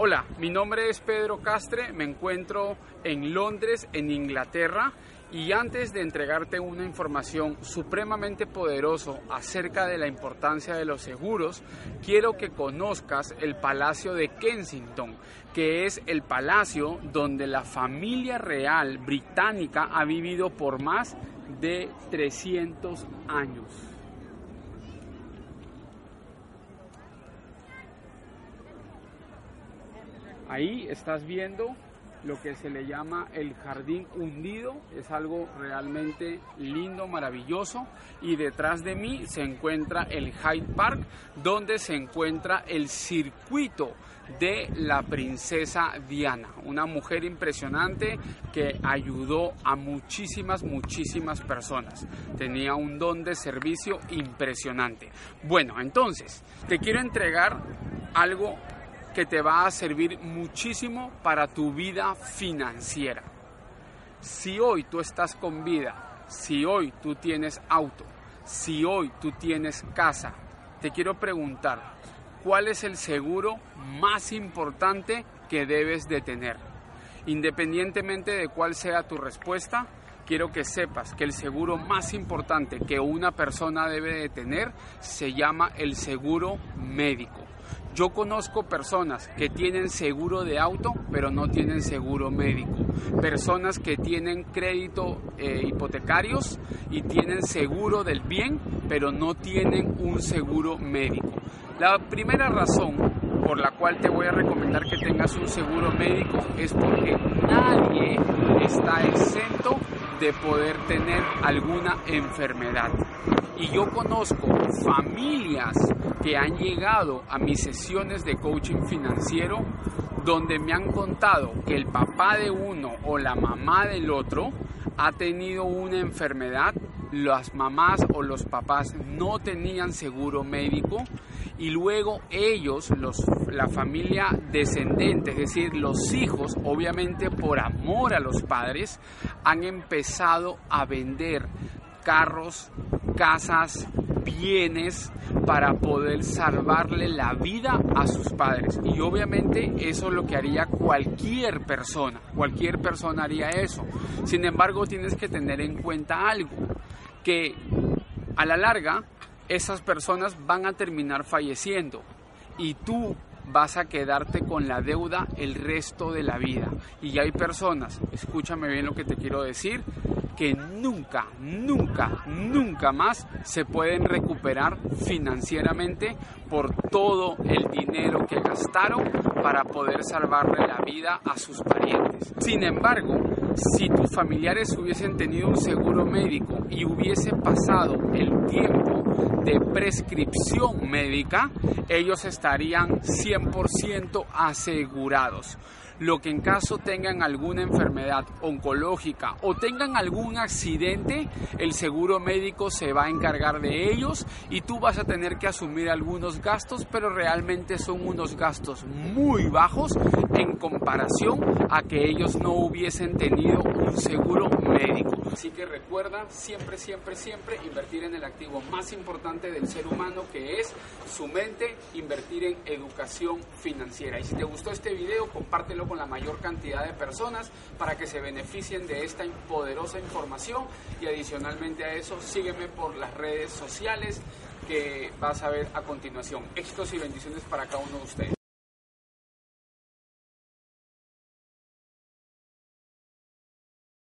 Hola, mi nombre es Pedro Castre, me encuentro en Londres, en Inglaterra, y antes de entregarte una información supremamente poderoso acerca de la importancia de los seguros, quiero que conozcas el Palacio de Kensington, que es el palacio donde la familia real británica ha vivido por más de 300 años. Ahí estás viendo lo que se le llama el jardín hundido. Es algo realmente lindo, maravilloso. Y detrás de mí se encuentra el Hyde Park, donde se encuentra el circuito de la princesa Diana, una mujer impresionante que ayudó a muchísimas, muchísimas personas. Tenía un don de servicio impresionante. Bueno, entonces, te quiero entregar algo que te va a servir muchísimo para tu vida financiera. Si hoy tú estás con vida, si hoy tú tienes auto, si hoy tú tienes casa, te quiero preguntar, ¿cuál es el seguro más importante que debes de tener? Independientemente de cuál sea tu respuesta, quiero que sepas que el seguro más importante que una persona debe de tener se llama el seguro médico. Yo conozco personas que tienen seguro de auto, pero no tienen seguro médico. Personas que tienen crédito eh, hipotecarios y tienen seguro del bien, pero no tienen un seguro médico. La primera razón por la cual te voy a recomendar que tengas un seguro médico es porque nadie está exento de poder tener alguna enfermedad. Y yo conozco familias que han llegado a mis sesiones de coaching financiero donde me han contado que el papá de uno o la mamá del otro ha tenido una enfermedad, las mamás o los papás no tenían seguro médico y luego ellos, los, la familia descendente, es decir, los hijos, obviamente por amor a los padres, han empezado a vender carros, casas, bienes para poder salvarle la vida a sus padres. Y obviamente eso es lo que haría cualquier persona. Cualquier persona haría eso. Sin embargo, tienes que tener en cuenta algo, que a la larga esas personas van a terminar falleciendo y tú vas a quedarte con la deuda el resto de la vida. Y hay personas, escúchame bien lo que te quiero decir, que nunca, nunca, nunca más se pueden recuperar financieramente por todo el dinero que gastaron para poder salvarle la vida a sus parientes. Sin embargo, si tus familiares hubiesen tenido un seguro médico y hubiese pasado el tiempo de prescripción médica, ellos estarían 100% asegurados lo que en caso tengan alguna enfermedad oncológica o tengan algún accidente, el seguro médico se va a encargar de ellos y tú vas a tener que asumir algunos gastos, pero realmente son unos gastos muy bajos en comparación a que ellos no hubiesen tenido un seguro médico. Así que recuerda siempre, siempre, siempre invertir en el activo más importante del ser humano que es su mente, invertir en educación financiera. Y si te gustó este video, compártelo con la mayor cantidad de personas para que se beneficien de esta poderosa información y adicionalmente a eso sígueme por las redes sociales que vas a ver a continuación. Éxitos y bendiciones para cada uno de ustedes.